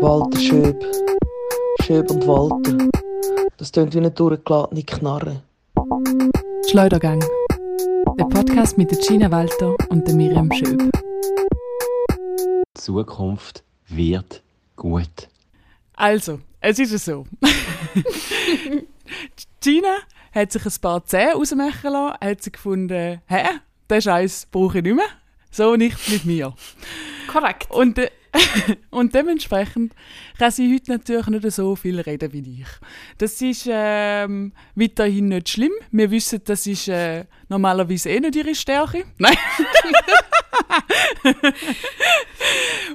Walter Schöb. Schöb und Walter. Das tönt wie eine durchgeladene Knarre. Schleudergang. Der Podcast mit der Gina Walter und der Miriam Schöb. Die Zukunft wird gut. Also, es ist so. Gina hat sich ein paar Zähne rausmachen lassen, hat sie gefunden, hä, den Scheiß brauche ich nicht mehr. So nicht mit mir. Korrekt. Und, äh, und dementsprechend kann sie heute natürlich nicht so viel reden wie ich. Das ist ähm, weiterhin nicht schlimm. Wir wissen, das ist äh, normalerweise eh nicht ihre Stärke. Nein.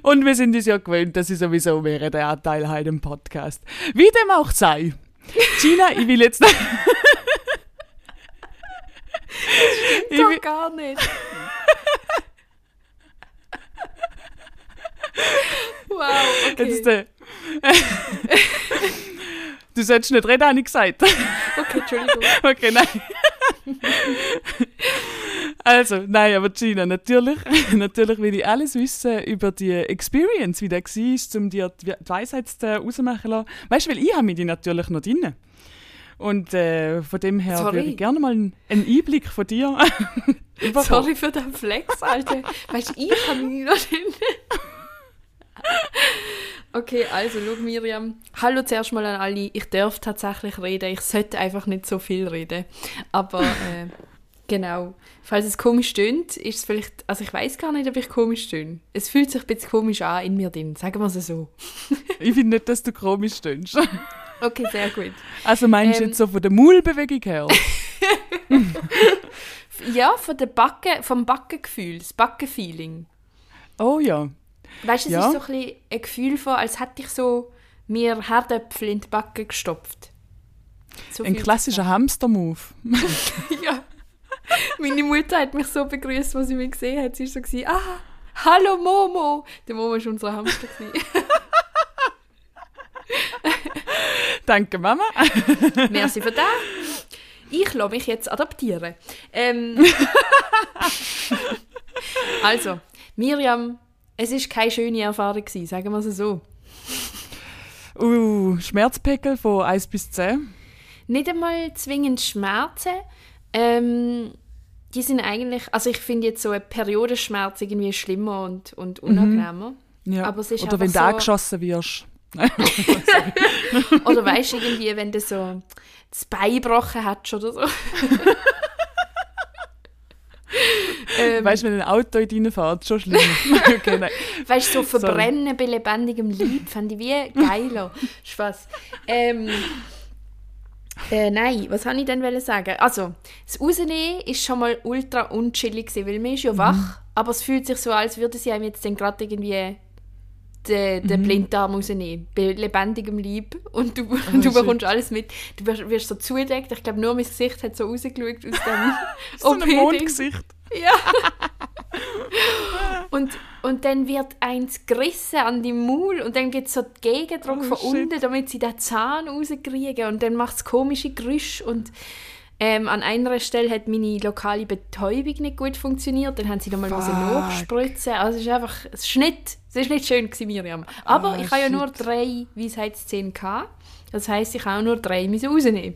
und wir sind uns ja gewöhnt, dass sie sowieso wäre der Anteil heute im Podcast. Wie dem auch sei. Gina, ich will jetzt. ich will, gar nicht. Wow, okay. Jetzt, äh, du sollst nicht reden, habe ich gesagt. Okay, Entschuldigung. okay, nein. also, nein, aber Gina, natürlich, natürlich will ich alles wissen über die Experience, wie der war, um dir die Weisheit rausmachen zu lassen. Weißt du, weil ich habe mich natürlich noch drin. Und äh, von dem her Sorry. würde ich gerne mal einen, Einblick von dir. Sorry für den Flex, Alter. Weißt du, ich habe mich noch nicht. Okay, also, schau Miriam. Hallo zuerst mal an alle. Ich darf tatsächlich reden. Ich sollte einfach nicht so viel reden. Aber, äh, genau. Falls es komisch tönt, ist es vielleicht. Also, ich weiß gar nicht, ob ich komisch töne. Es fühlt sich ein bisschen komisch an in mir drin. Sagen wir es so. Ich finde nicht, dass du komisch stehst. Okay, sehr gut. Also meinst du Ähm. jetzt so von der Maulbewegung her? Ja, von der Backe, vom Backengefühl, das Backenfeeling. Oh ja. Weißt du, es Ja. ist so ein, bisschen ein Gefühl von, als hätte ich so mir Herdöpfel in die Backe gestopft. So Ein klassischer Hamster-Move. Ja. Meine Mutter hat mich so begrüßt, als sie mich gesehen hat. Sie war so, gewesen, ah, hallo Momo. Der Momo war unser Hamster. Danke, Mama. Merci für das. Ich lasse mich jetzt adaptieren. Ähm, also, Miriam, es war keine schöne Erfahrung, gewesen, sagen wir es so. Uh, Schmerzpegel von 1 bis 10. nicht einmal zwingend Schmerzen. Ähm, die sind eigentlich, also ich finde jetzt so ein Periodenschmerz irgendwie schlimmer und, und unangenehmer. Ja. Aber es ist Oder wenn du so- angeschossen wirst. Oder weißt du irgendwie, wenn du so das Bein gebrochen hast oder so. ähm, Weißt du, wenn ein Auto in deinen fährt, schon schlimm. okay, nein. weißt du, so Sorry. verbrennen bei lebendigem Leib, fand ich wie geiler. Spaß. Ähm, äh, nein, was wollte ich denn sagen? Also, das Rausnehmen ist schon mal ultra unchillig, weil man ist ja wach, aber es fühlt sich so, als würde sie einem jetzt gerade irgendwie den, den Blinddarm rausnehmen, bei lebendigem Leib und du, du shit. bekommst alles mit. Du wirst, wirst so zugedeckt, ich glaube nur mein Gesicht hat so rausgeschaut aus dem So OP-Ding. Ja. und, und dann wird eins gerissen an die Maul und dann gibt es so den Gegendruck Oh, von shit. unten, damit sie den Zahn rauskriegen und dann macht es komische Geräusche und ähm, an einer Stelle hat meine lokale Betäubung nicht gut funktioniert, dann haben sie nochmal nachspritzen. Also es ist einfach, ist nicht, es ist nicht schön gewesen, Miriam. Aber Ah, ich habe ja nur drei Weisheitszähne gehabt. Das heisst, ich habe auch nur drei rausnehmen.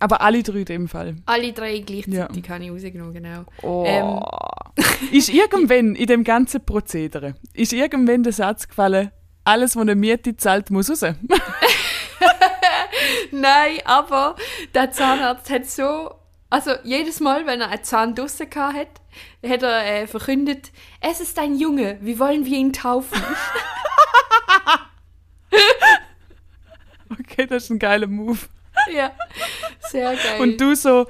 Aber alle drei in dem Fall. Alle drei gleichzeitig habe ich rausgenommen, genau. Oh. Ähm, ist irgendwann in dem ganzen Prozedere, ist irgendwann der Satz gefallen, alles, was eine Miete zahlt, muss raus? Nein, aber der Zahnarzt hat so. Also jedes Mal, wenn er einen Zahn draussen gehabt hat, hat er äh, verkündet, es ist ein Junge, wie wollen wir ihn taufen? Okay, das ist ein geiler Move. ja, sehr geil. Und du so,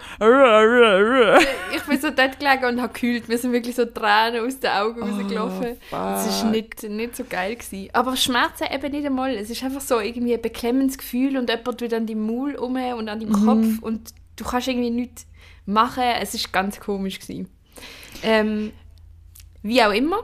ich bin so dort gelegen und habe gekühlt. Mir sind wirklich so Tränen aus den Augen rausgelaufen. Das ist fuck. nicht, nicht so geil gewesen. Aber Schmerzen eben nicht einmal. Es ist einfach so irgendwie ein beklemmendes Gefühl und jemand tut an deinem Maul um und an deinem Kopf und du kannst irgendwie nichts machen. Es ist ganz komisch gewesen. Ähm, wie auch immer.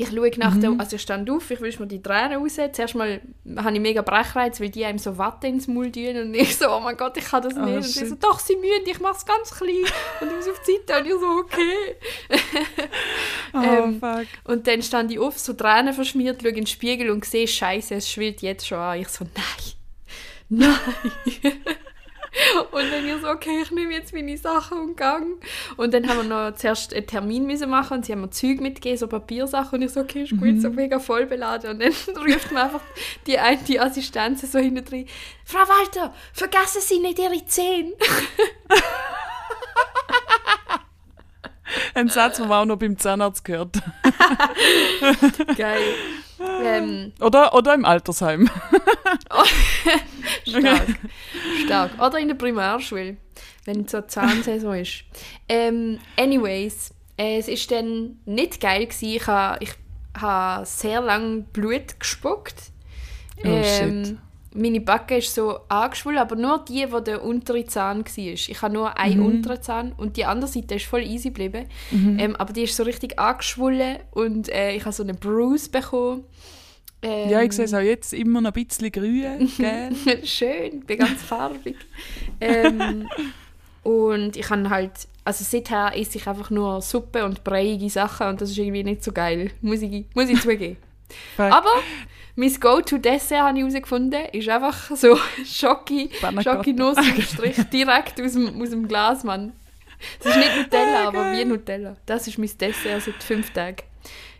Ich schaue nach der, also ich stand auf, ich wische mir die Tränen raus. Zuerst mal habe ich mega Brechreiz, weil die einem so Watte ins Maul tun und ich so, oh mein Gott, ich kann das Oh, nicht. und sie shit. so, doch, sie mühen, ich mache es ganz klein. Und ich muss auf die Seite und ich so, okay. Oh, Ähm, fuck. Und dann stand ich auf, so Tränen verschmiert, schaue in den Spiegel und sehe, Scheiße, es schwillt jetzt schon an. Ich so, nein, nein. und dann ich so, okay, ich nehme jetzt meine Sachen und gang. Und dann haben wir noch zuerst einen Termin müssen machen und sie haben mir Zeug mitgegeben, so Papiersachen. Und ich so, okay, ist gut, so mega voll beladen. Und dann ruft mir einfach die eine die Assistenz so hinten drin, Frau Walter, vergessen Sie nicht Ihre Zähne. Ein Satz, den man auch noch beim Zahnarzt gehört. Geil. ähm, Oder, oder im Altersheim. Stark. Stark. Oder in der Primarschule, wenn so Zahnsaison ist. Ähm, anyways, äh, es ist dann nicht geil gewesen. Ich habe ich ha sehr lange Blut gespuckt. Oh, shit. Meine Backe ist so angeschwollen, aber nur die, wo der untere Zahn war. Ich habe nur einen Mhm. unteren Zahn und die andere Seite ist voll easy geblieben. Ähm, aber die ist so richtig angeschwollen und äh, ich habe so einen Bruise bekommen. Ähm, Ja, ich sehe es auch jetzt immer noch ein bisschen grün, gell? Schön, bin ganz farbig. ähm, und ich kann halt, also seither esse ich einfach nur Suppe und breiige Sachen und das ist irgendwie nicht so geil, muss ich, muss ich zugeben. Fuck. Aber mein Go-To-Dessert, habe ich herausgefunden, ist einfach so. Schokinuss im Strich direkt aus dem, aus dem Glas, Mann. Das ist nicht Nutella, Ah, aber wie Nutella. Das ist mein Dessert seit fünf Tagen.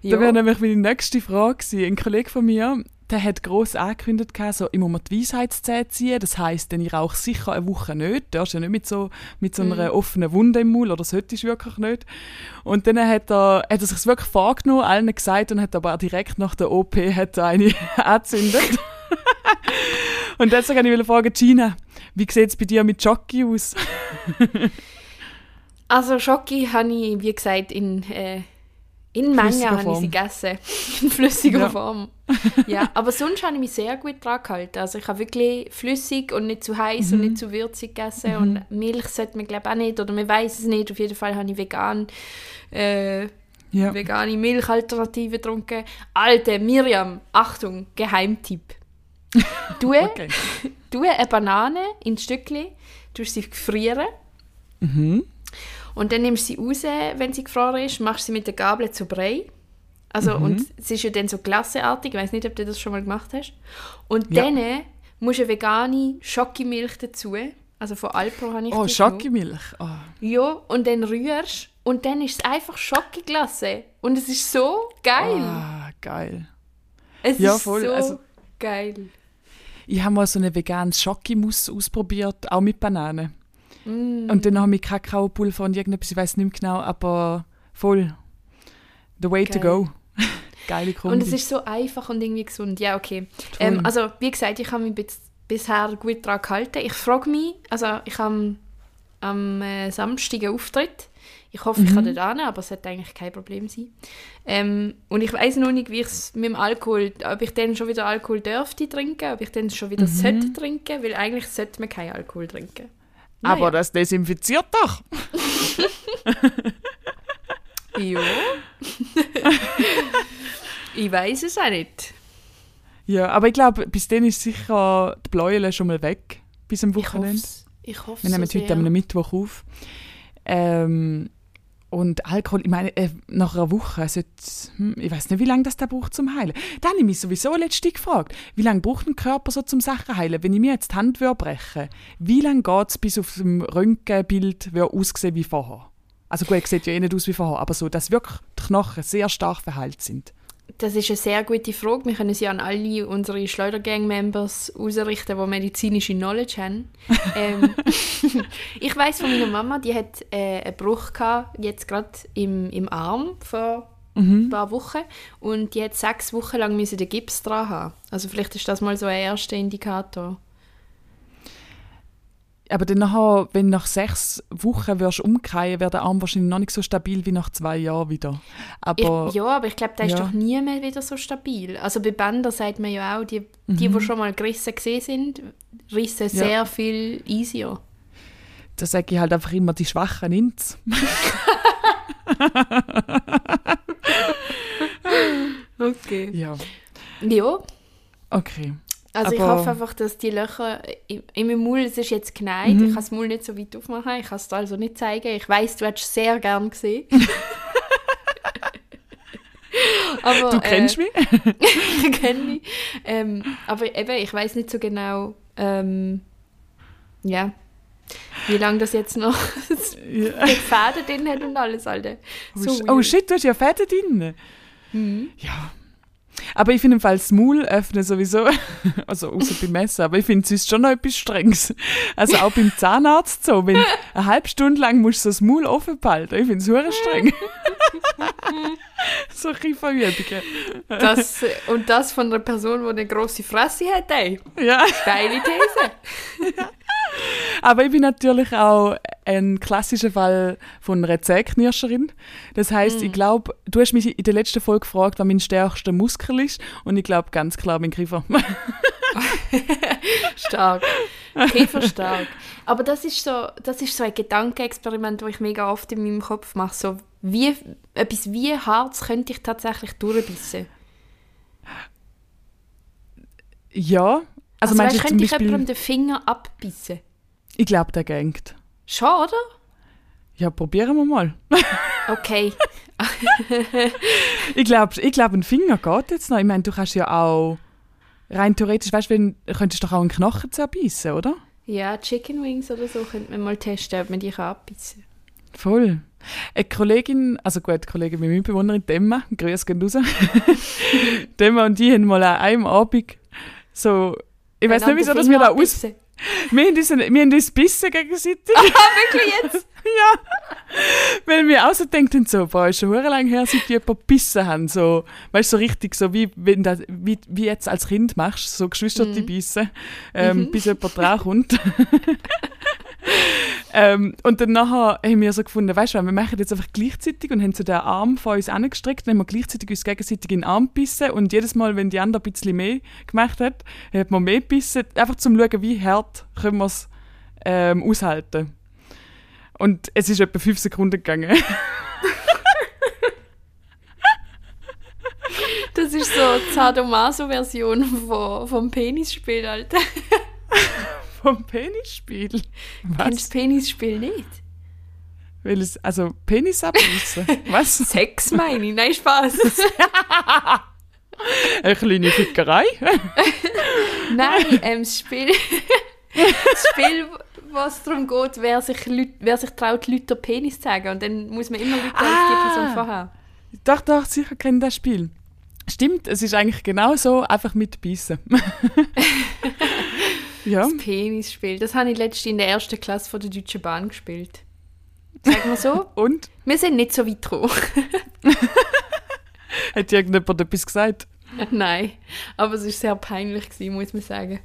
Da wäre nämlich meine nächste Frage gewesen. Ein Kollege von mir, der hat gross angekündigt, so, ich muss mir die Weisheitszähne ziehen. Das heisst, dann ich rauche sicher eine Woche nicht. Du hast ja nicht mit so, mit so einer offenen Wunde im Maul, oder solltest du wirklich nicht. Und dann hat er, hat er sich wirklich vorgenommen, allen gesagt und hat aber auch direkt nach der OP hat er eine angezündet. und deswegen wollte ich fragen, Gina, wie sieht es bei dir mit Jockey aus? Also Schoki habe ich, wie gesagt, in, äh, in Menge habe ich sie gegessen. in flüssiger Ja. Form. Ja, aber sonst habe ich mich sehr gut dran gehalten. Also ich habe wirklich flüssig und nicht zu heiß Mhm. und nicht zu würzig gegessen. Und Milch sollte man glaube ich auch nicht, oder man weiß es nicht. Auf jeden Fall habe ich vegan, äh, Ja. vegane Milchalternative getrunken. Alte Miriam, Achtung, Geheimtipp. Du, Okay. du eine Banane in Stückchen, tust sie frieren. Mhm. Und dann nimmst du sie raus, wenn sie gefroren ist, machst sie mit der Gabel zu Brei. Also, Mhm. und es ist ja dann so glasseartig, ich weiß nicht, ob du das schon mal gemacht hast. Und Ja. dann musst du eine vegane Schokimilch dazu. Also von Alpro habe ich Oh. Schokimilch. Oh. Ja, und dann rührst und dann ist es einfach Schokiglasse. Und es ist so geil. Ah, geil. es ja, ist voll, so also- geil. Ich habe mal so eine veganes Schokimus ausprobiert, auch mit Bananen. Mm. Und dann habe ich Kakaopulver und irgendetwas, ich weiß nicht mehr genau, aber voll. The way to Geil. go. Geile Kombi. Und es ist so einfach und irgendwie gesund. Ja, okay. Ähm, also, wie gesagt, ich habe mich bis, bisher gut daran gehalten. Ich frage mich, also ich habe am äh, Samstag einen Auftritt. Ich hoffe, ich kann Mhm. dort hin, aber es sollte eigentlich kein Problem sein. Ähm, und ich weiß noch nicht, wie ich es mit dem Alkohol, ob ich dann schon wieder Alkohol dürfte trinken, ob ich dann schon Mhm. wieder sollte trinken, weil eigentlich sollte man keinen Alkohol trinken. Aber Naja. das desinfiziert doch. Ja. ich weiß es auch nicht. Ja, aber ich glaube, bis dann ist sicher die Bläule schon mal weg. Bis am Ich hoffe Wochenende. es. Ich hoffe Wir nehmen so heute am Mittwoch auf. Ähm, und Alkohol, ich meine, äh, nach einer Woche sollte, hm, ich weiß nicht, wie lange das da braucht zum Heilen. Da habe ich mich sowieso letztens gefragt, wie lange braucht ein Körper so zum Sachen heilen? Wenn ich mir jetzt die Hand würde brechen wie lange geht es, bis auf dem Röntgenbild aussehen wie vorher? Also gut, sieht ja eh nicht aus wie vorher, aber so, dass wirklich die Knochen sehr stark verheilt sind. Das ist eine sehr gute Frage. Wir können sie an alle unsere Schleudergang-Members ausrichten, die medizinische Knowledge haben. ähm, ich weiß von meiner Mama, die hat äh, einen Bruch gehabt, jetzt gerade im, im Arm vor ein paar Wochen und die hat sechs Wochen lang müssen den Gips dran haben. Also vielleicht ist das mal so ein erster Indikator. Aber dann nachher, wenn nach sechs Wochen wirst umkehren, wäre der Arm wahrscheinlich noch nicht so stabil wie nach zwei Jahren wieder. Aber ich, ja, aber ich glaube, der ist Ja. doch nie mehr wieder so stabil. Also bei Bändern sagt man ja auch, die, die, die schon mal gerissen gesehen sind, rissen sehr viel easier. da sage ich halt einfach immer, die Schwachen nimmt's. Okay. Ja, Ja, okay. Also ich Aber- hoffe einfach, dass die Löcher in, in meinem Mund, es ist jetzt geneigt, Mhm. ich kann das Mund nicht so weit aufmachen, ich kann es dir also nicht zeigen. Ich weiß, du hättest es sehr gern gesehen. aber, Du kennst äh, mich? ich kenne mich. Ähm, aber eben, ich weiß nicht so genau, ähm, ja, wie lange das jetzt noch Ja. mit Fäden drin hat und alles, Alter. So oh weird. shit, du hast ja Fäden drin. Mhm. Ja. Aber ich finde im Fall das Maul öffnen sowieso, also außer beim Messen, aber ich finde es ist schon noch etwas Strenges. Also auch beim Zahnarzt so, wenn eine halbe Stunde lang musst du das Maul offen behalten, ich finde es hure streng. so Kieferübungen. Das, äh, und das von einer Person, die eine grosse Fresse hat, ey. Ja. Steile These. Aber ich bin natürlich auch ein klassischer Fall von einer Zähknirscherin. Das heißt, ich glaube, du hast mich in der letzten Folge gefragt, was mein stärkster Muskel ist. Und ich glaube ganz klar mein Kiefer. Stark. Käfer stark. Aber das ist so, das ist so ein Gedankenexperiment, das ich mega oft in meinem Kopf mache. So, wie, etwas wie Harz könnte ich tatsächlich durchbissen? ja. Also, Also, meinst weißt, du könnte ich jemandem den Finger abbissen? Ich glaube, der gängt. Schon, oder? Ja, probieren wir mal. Okay. Ich glaube, ich glaub, ein Finger geht jetzt noch. Ich meine, du kannst ja auch rein theoretisch, weißt du, könntest doch auch einen Knochen zerbeissen, oder? Ja, Chicken Wings oder so könnte man mal testen, ob man die kann abbissen Voll. Eine Kollegin, also gut, eine Kollegin, meine Mitbewohnerin Demma, grüß gehen raus. Demma und die haben mal an einem Abend so, ich weiß nicht, wieso, dass wir da aus... Wir haben uns, wir haben uns bissen gegenseitig. Ah, wirklich jetzt? Ja. Weil wir auch so denken, so, boah, ist schon hure lang her, seit die jemand bissen haben. So, weißt du, so richtig, so wie, wenn das, wie, wie jetzt als Kind machst, so Geschwister die bissen, ähm, bis jemand drankommt. ähm, und dann nachher haben wir so gefunden, weißt du, wir machen jetzt einfach gleichzeitig und haben so den Arm von uns angestreckt und haben wir gleichzeitig uns gegenseitig in den Arm gebissen und jedes Mal, wenn die andere ein bisschen mehr gemacht hat, hat man mehr gebissen, einfach zum schauen, wie hart können wir es ähm, aushalten. Und es ist etwa fünf Sekunden gegangen. Das ist so die Sadomaso-Version vom Penisspiel, Alter. Vom Penisspiel. Kennst du Was? das Penisspiel nicht? Weil es, also Penis abbeissen. Was? Sex meine ich, nein, Spaß. Eine kleine Fickerei? nein, ähm, das Spiel, das Spiel, was darum geht, wer sich, Leut- wer sich traut, Leute den Penis zu sagen. Und dann muss man immer Leute als die Ah. Person vorher. Doch, doch, sicher kennen das Spiel. Stimmt, es ist eigentlich genau so, einfach mit Beißen. ja, Das Penisspiel, das habe ich letztens in der ersten Klasse von der Deutschen Bahn gespielt. Sagen wir so, und? wir sind nicht so weit gekommen. Hat irgendjemand etwas gesagt? Nein, aber es war sehr peinlich, gewesen, muss man sagen.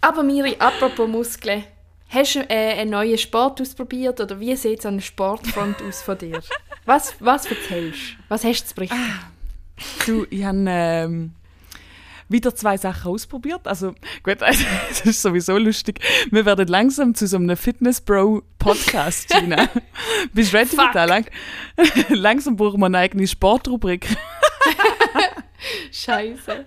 Aber Miri, apropos Muskeln. Hast du äh, einen neuen Sport ausprobiert oder wie sieht es an der Sportfront aus von dir? Was, was erzählst du? Was hast du zu berichten? Du, ich habe ähm, wieder zwei Sachen ausprobiert. Also, gut, also, das ist sowieso lustig. Wir werden langsam zu so einem Fitness-Bro-Podcast, Gina. Bist du ready Fuck. für das? Lang langsam brauchen wir eine eigene Sportrubrik. Scheiße.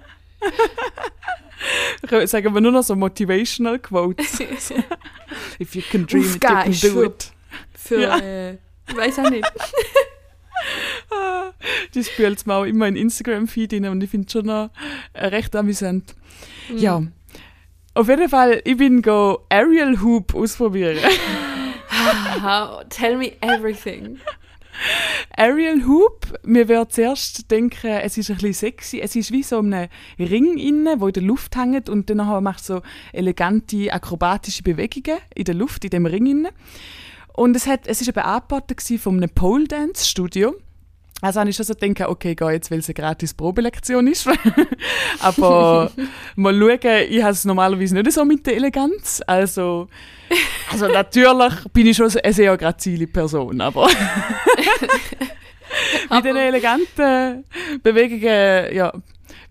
Sagen wir nur noch so Motivational Quotes. If you can dream it, you can do it. Für, Ja. äh, ich weiß auch nicht. Die spült mir auch immer in Instagram-Feed rein und ich finde es schon noch äh, recht amüsant. Ja. Auf jeden Fall, ich bin go Aerial Hoop ausprobieren. Tell me everything. Aerial Hoop, mir wird zuerst denken, es ist ein bisschen sexy. Es ist wie so ein Ring innen, wo in der Luft hängt und dann macht so elegante akrobatische Bewegungen in der Luft, in dem Ring innen. Und es, hat, es ist eben angeboten von einem Pole Dance Studio. Also habe ich schon so gedacht, okay, gehe jetzt, weil es eine gratis Probelektion ist. Aber mal schauen, ich habe es normalerweise nicht so mit der Eleganz. Also, also natürlich bin ich schon eine sehr grazile Person, aber mit den eleganten Bewegungen, ja,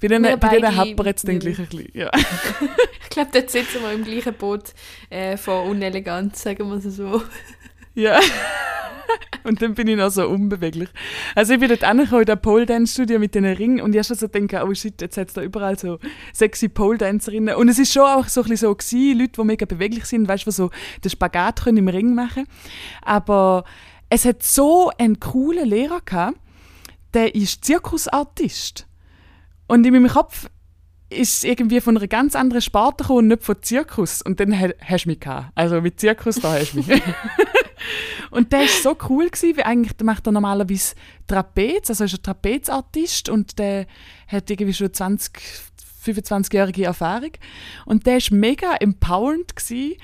bei denen, Wir bei denen hapert es dann gleich ein bisschen. Ja. Ich glaube, dort sitzen wir im gleichen Boot äh, von Uneleganz, sagen wir es so. Ja. und dann bin ich noch so unbeweglich. Also ich bin dort angekommen in der Pole Dance Studio mit den Ringen und ich habe schon so gedacht, oh shit, jetzt hat es da überall so sexy Pole Dancerinnen. Und es ist schon auch so ein bisschen so gewesen, Leute, die mega beweglich sind, weißt du, so den Spagat können im Ring machen. Aber es hat so einen coolen Lehrer gehabt, der ist Zirkusartist. Und in meinem Kopf ist irgendwie von einer ganz anderen Sparte gekommen und nicht von Zirkus. Und dann ha- hast du mich gehabt. Also mit Zirkus, da hast du mich. und der ist so cool gewesen, weil eigentlich macht er normalerweise Trapez, also ist ein Trapezartist und der hat irgendwie schon 20, 25-jährige Erfahrung. Und der ist mega empowernd gewesen.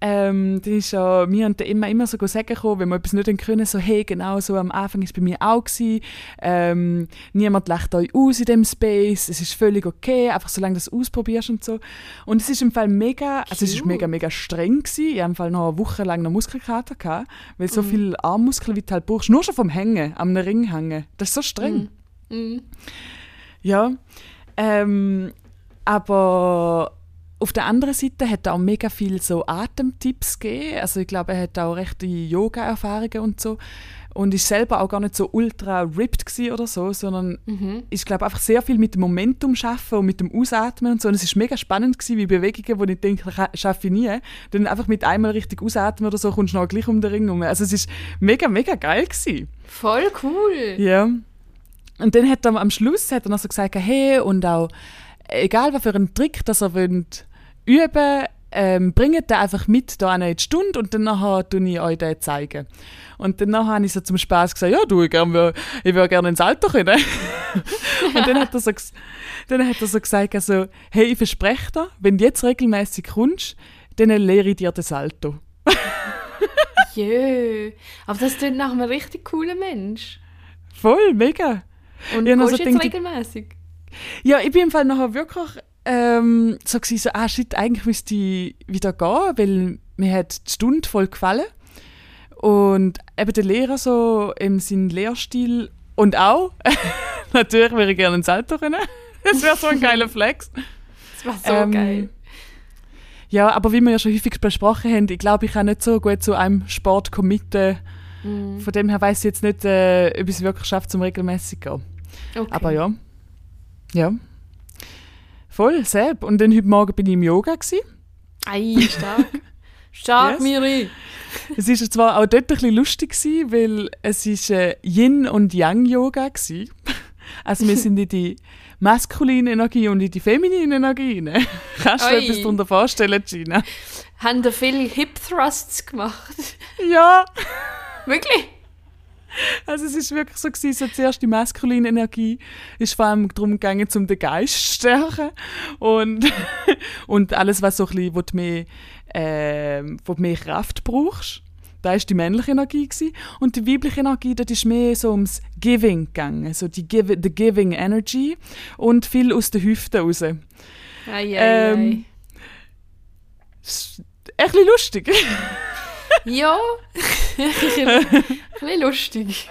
Ähm, das ist ja mir und der immer, immer so sagen gekommen, wenn wir etwas nicht können, so hey, genau so am Anfang ist es bei mir auch gewesen. Ähm, niemand lacht euch aus in dem Space, es ist völlig okay, einfach solange du es ausprobierst und so. Und es ist im Fall mega, also es ist mega, mega streng gewesen. Ich habe im Fall noch eine Woche lang noch Muskelkater gehabt, weil so viel Armmuskeln, wie du halt brauchst, nur schon vom Hängen, am Ring hängen. Das ist so streng. Mhm. Ja, ähm, aber auf der anderen Seite hat er auch mega viel so Atemtipps gegeben. Also ich glaube, er hat auch rechte Yoga-Erfahrungen und so. Und ist selber auch gar nicht so ultra ripped oder so, sondern Mhm. ist glaube einfach sehr viel mit dem Momentum schaffen und mit dem Ausatmen und so. Und es ist mega spannend gewesen, wie Bewegungen, wo ich denke, schaffe ich nie. Dann einfach mit einmal richtig ausatmen oder so kommst du noch gleich um den Ring herum. Also es ist mega, mega geil gewesen. Voll cool. Ja. Und dann hat er am Schluss hat er noch so gesagt, hey, und auch, egal was für einen Trick, dass er wollt üben ähm, bringt den einfach mit da in die Stunde und dann nachher tue ich euch den zeigen. Und dann habe ich so zum Spaß gesagt, ja, du, ich, gern, ich würde gerne ins Alter können. und dann hat, er so, dann hat er so gesagt, also, hey, ich verspreche dir, wenn du jetzt regelmäßig kommst, dann lehre ich dir das Salto. Jö. Aber das klingt nach einem richtig coolen Mensch. Voll, mega. Und also gehst du jetzt regelmäßig? Ja, ich bin im Fall nachher wirklich ähm, so gewesen, so, ah shit, eigentlich müsste ich wieder gehen, weil mir hat die Stunde voll gefallen. Und eben der Lehrer so in seinem Lehrstil und auch, natürlich würde ich gerne ins Alter rennen. Das wäre so ein geiler Flex. Das war so Ähm, geil. Ja, aber wie wir ja schon häufig besprochen haben, ich glaube, ich kann nicht so gut zu einem Sport committen. Mhm. Von dem her weiß ich jetzt nicht, äh, ob ich es wirklich schaffe, zum regelmäßig zu gehen. Okay. Aber ja. Ja. Voll, selbst. Und dann heute Morgen bin ich im Yoga. Gewesen. Ei, stark. Stark, Yes. Miri. Es ist zwar auch dort ein bisschen lustig, gewesen, weil es ist äh, Yin- und Yang-Yoga war. Also wir sind in die maskuline Energie und in die feminine Energie. Ne? Kannst du dir etwas darunter vorstellen, Gina? Haben da viele Hip Thrusts gemacht? Ja! Wirklich? Also es ist wirklich so gewesen, so zuerst die maskuline Energie ist vor allem darum gegangen, um den Geist zu stärken und, und alles, was so ein bisschen, wo du mehr, ähm, wo du mehr Kraft brauchst, da ist die männliche Energie gewesen. und die weibliche Energie, das ist mehr so ums Giving gegangen, so die give, the Giving Energy und viel aus den Hüften raus. Ei, ei, Ähm, Es ist Echt ein bisschen lustig. Ja. ein bisschen lustig.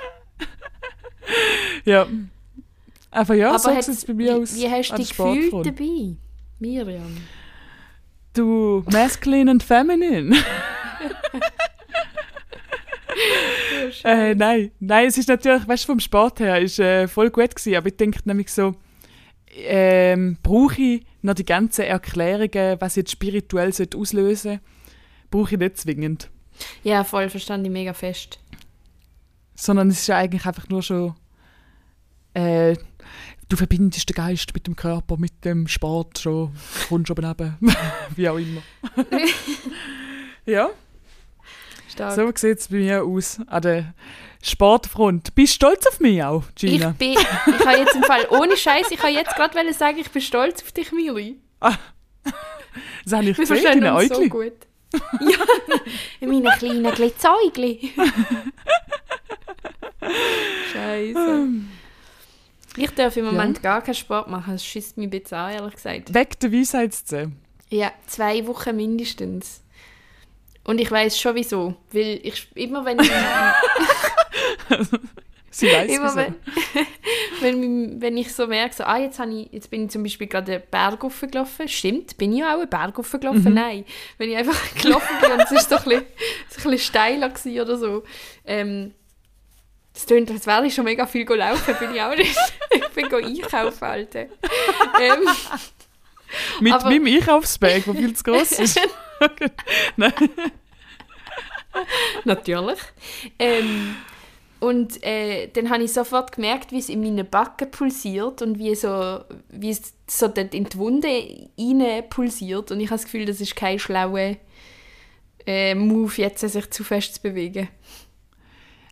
ja. Aber ja, Aber so sieht es bei mir wie, aus. wie hast du dich gefühlt dabei? Miriam. Du, masculine und feminine. äh, nein, nein, es ist natürlich, weißt du, vom Sport her, ist äh, voll gut gewesen, aber ich denke nämlich so, ähm, brauche ich noch die ganzen Erklärungen, was jetzt spirituell sollte auslösen brauche ich nicht zwingend. Ja, voll, verstand ich mega fest. Sondern es ist ja eigentlich einfach nur schon, äh, du verbindest den Geist mit dem Körper, mit dem Sport schon, kommst oben runter, wie auch immer. ja. Stark. So sieht es bei mir aus an der Sportfront. Bist du stolz auf mich auch, ich Gina? bin, ich habe jetzt im Fall, ohne Scheiß, ich kann jetzt gerade sagen, ich bin stolz auf dich, Miri. Das habe ich Wir gesehen, deine uns so gut. ja, in meinen kleinen Glitzäugli. Scheiße. Ich darf im Moment gar keinen Sport machen, das schießt mich ein bisschen an, ehrlich gesagt. Weg der Weisheitszähne. Ja, zwei Wochen mindestens. Und ich weiß schon wieso. Weil ich immer wenn ich. Sie weiß Immer wieso. wenn, wenn, wenn ich so merke, so, ah, jetzt, ich, jetzt bin ich zum Beispiel gerade einen Berg gelaufen. Stimmt, bin ich auch einen Berg gelaufen? Nein. Wenn ich einfach gelaufen bin und es war so ein bisschen, so steiler gewesen oder so. Ähm, das klingt, als wäre ich schon mega viel gelaufen, bin ich auch nicht. ich bin einkaufen, Alter. ähm, Mit aber- meinem Einkaufsbag, der viel zu groß ist. Nein. Natürlich. Ähm, und äh, dann habe ich sofort gemerkt, wie es in meinen Backen pulsiert und wie, so, wie es so dort in die Wunde rein pulsiert. Und ich habe das Gefühl, das ist kein schlauer äh, Move, jetzt sich zu fest zu bewegen.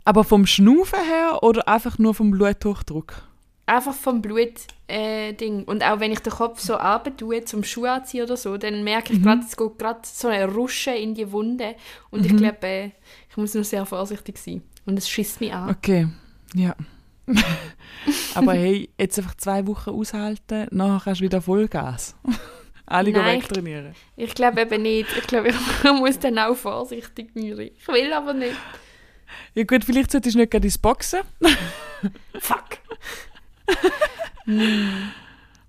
Aber vom Schnaufen her oder einfach nur vom Bluthochdruck? Einfach vom Blut-Ding. Äh, und auch wenn ich den Kopf so tue, zum Schuh anziehen oder so, dann merke ich gerade, es geht gerade so ein Ruschen in die Wunde. Und ich glaube, äh, ich muss nur sehr vorsichtig sein. Und es schießt mich an. Okay, ja. Aber hey, jetzt einfach zwei Wochen aushalten, nachher kannst du wieder Vollgas. Alle gehen Nein. wegtrainieren. Ich glaube eben nicht. Ich glaube, ich muss dann auch vorsichtig sein. Ich will aber nicht. Ja gut, vielleicht solltest du nicht gerade ins Boxen. Fuck.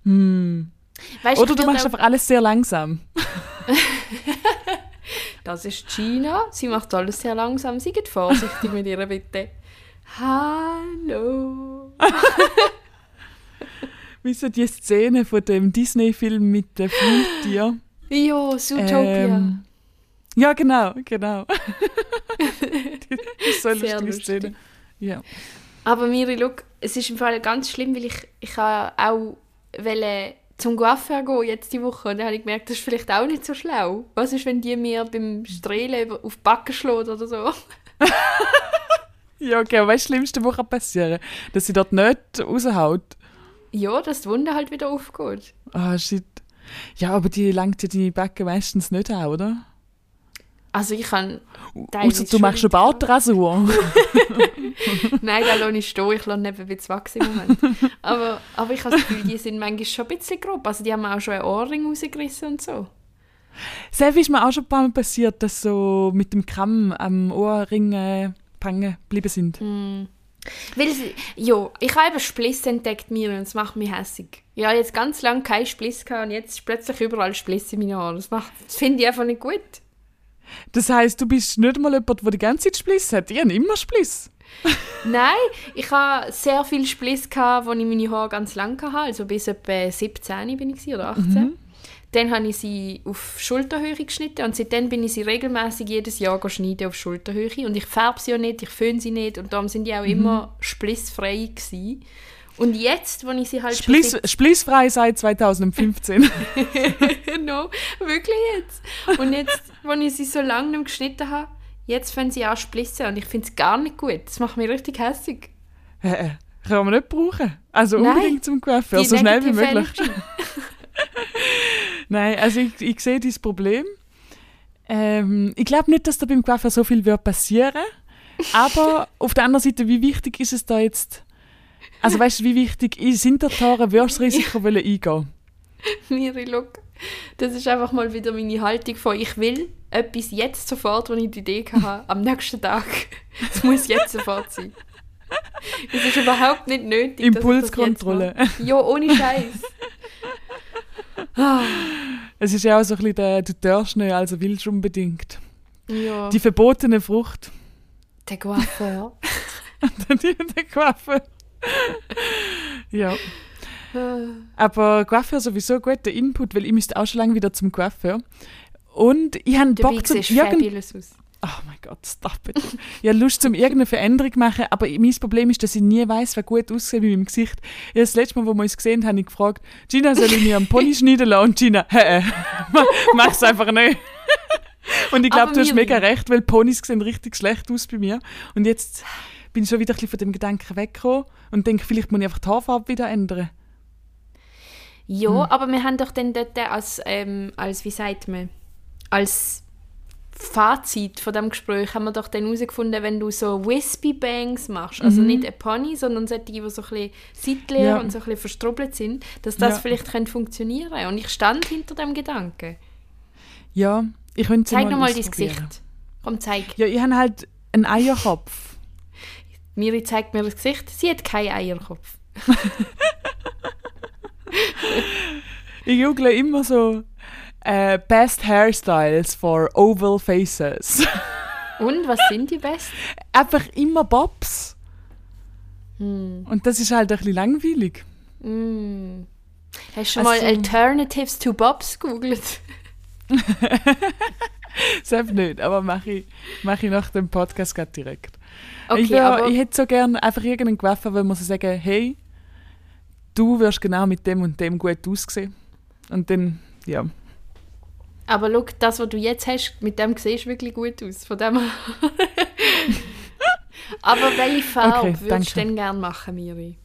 Hm. Weißt, Oder ich du machst einfach alles sehr langsam. Das ist Gina. Sie macht alles sehr langsam. Sie geht vorsichtig mit ihr, bitte. Hallo. Wie so die Szene von dem Disney-Film mit dem Flugtier. Jo, Zootopia. Ähm, ja, genau, genau. das ist so eine Sehr lustige lustig. Szene. Ja. Aber Miri, look, es ist im Fall ganz schlimm, weil ich, ich auch wollte zum Coiffeur gehen jetzt die Woche und dann habe ich gemerkt, das ist vielleicht auch nicht so schlau. Was ist, wenn die mir beim Strehlen auf die Backen schlägt oder so? Ja, okay, weißt du, das Schlimmste, was kann passieren Dass sie dort nicht raushaut. Ja, dass die Wunde halt wieder aufgeht. Ah, shit. Ja, aber die langt ja deine Backen meistens nicht an, oder? Also ich kann... Außer du machst eine Bartrasur. Nein, da lasse ich stehen. Ich lasse nicht ein bisschen wachsen im Moment. aber, aber ich habe das Gefühl, die sind manchmal schon ein bisschen grob. Also die haben auch schon einen Ohrring rausgerissen und so. Selbst ist mir auch schon ein paar Mal passiert, dass so mit dem Kamm am Ohrring äh, hängen geblieben sind. Weil sie, jo, ich habe eben Spliss entdeckt mir und es macht mich hässig. Ich habe jetzt ganz lange keinen Spliss gehabt und jetzt ist plötzlich überall Spliss in meinen Haaren. Das, macht- das finde ich einfach nicht gut. Das heisst, du bist nicht mal jemand, der die ganze Zeit Spliss hat. Ich habe immer Spliss. Nein, ich habe sehr viel Spliss gehabt, als ich meine Haare ganz lang hatte, also bis etwa 17 bin ich oder 18. Dann habe ich sie auf Schulterhöhe geschnitten und seitdem bin ich sie regelmäßig jedes Jahr schneiden auf Schulterhöhe und ich färbe sie ja nicht, ich föhne sie nicht und darum sind die auch immer splissfrei gewesen. Und jetzt, wo ich sie halt schon Spliss, seit- splissfrei seit 2015. no, wirklich jetzt. Und jetzt, wo ich sie so lange nicht geschnitten habe, jetzt fangen sie an zu splissen und ich finde es gar nicht gut. Das macht mich richtig hässig. Äh, Kann man nicht brauchen. Also Nein. unbedingt zum Coiffeur, Die so schnell wie möglich. Nein, also ich, ich sehe dieses Problem. Ähm, ich glaube nicht, dass da beim Coiffeur so viel wird passieren Aber auf der anderen Seite, wie wichtig ist es da jetzt? Also weißt du, wie wichtig ist- sind da die Haare, würdest du Risiko wollen eingehen? Miri, look, das ist einfach mal wieder meine Haltung von, ich will etwas jetzt sofort, wenn ich die Idee habe, am nächsten Tag. Es muss jetzt sofort sein. Es ist überhaupt nicht nötig. Impulskontrolle. Ja, ohne Scheiß. Es ist ja auch so ein bisschen der, du darfst nicht, also willst du unbedingt. Ja, Die verbotene Frucht. der Coiffeur. die, der Coiffeur. Ja. Aber Coiffeur sowieso guter Input, weil ich müsste auch schon lange wieder zum Coiffeur. Und ich habe Bock zum sieht irgend fabulous aus. Oh mein Gott, stop it. Ich habe Lust, zum irgendeine Veränderung zu machen, aber mein Problem ist, dass ich nie weiß, wer gut aussieht bei meinem Gesicht. Ja, das letzte Mal, wo wir uns gesehen haben, habe ich gefragt, Gina, soll ich mir einen Pony schneiden lassen? Und Gina, hä, ma- mach's einfach nicht. Und ich glaube, du hast mega recht, weil Ponys sehen richtig schlecht aus bei mir. Und jetzt bin ich schon wieder ein bisschen von dem Gedanken weggekommen und denke, vielleicht muss ich einfach die Haarfarbe wieder ändern. Ja, Hm. aber wir haben doch dann dort als, ähm, als wie sagt man, als Fazit von dem Gespräch haben wir doch dann herausgefunden, wenn du so Wispy Bangs machst, also nicht ein Pony, sondern solche, die so ein bisschen seitlich Mhm. Ja. und so ein bisschen verstrubbelt sind, dass das Ja. vielleicht könnte funktionieren Und ich stand hinter dem Gedanken. Ja, ich könnte es Zeig mal nochmal dein. Gesicht. Komm, zeig. Ja, ich habe halt einen Eierkopf. Miri zeigt mir das Gesicht. Sie hat keinen Eierkopf. Ich google immer so äh, Best Hairstyles for Oval Faces. Und, was sind die besten? Einfach immer Bobs. Hm. Und das ist halt ein bisschen langweilig. Mm. Hast du schon Also- mal Alternatives to Bobs gegoogelt? Selbst nicht, aber mache ich, mach ich nach dem Podcast grad direkt. Okay, ich, wär, ich hätte so gerne einfach irgendeinen Gewaffe, wo man so sagen, hey, du wirst genau mit dem und dem gut aussehen. Und dann, ja. Aber schau, das, was du jetzt hast, mit dem siehst du wirklich gut aus. Von dem Aber welche Farbe Okay, würdest du denn gerne machen, Miri?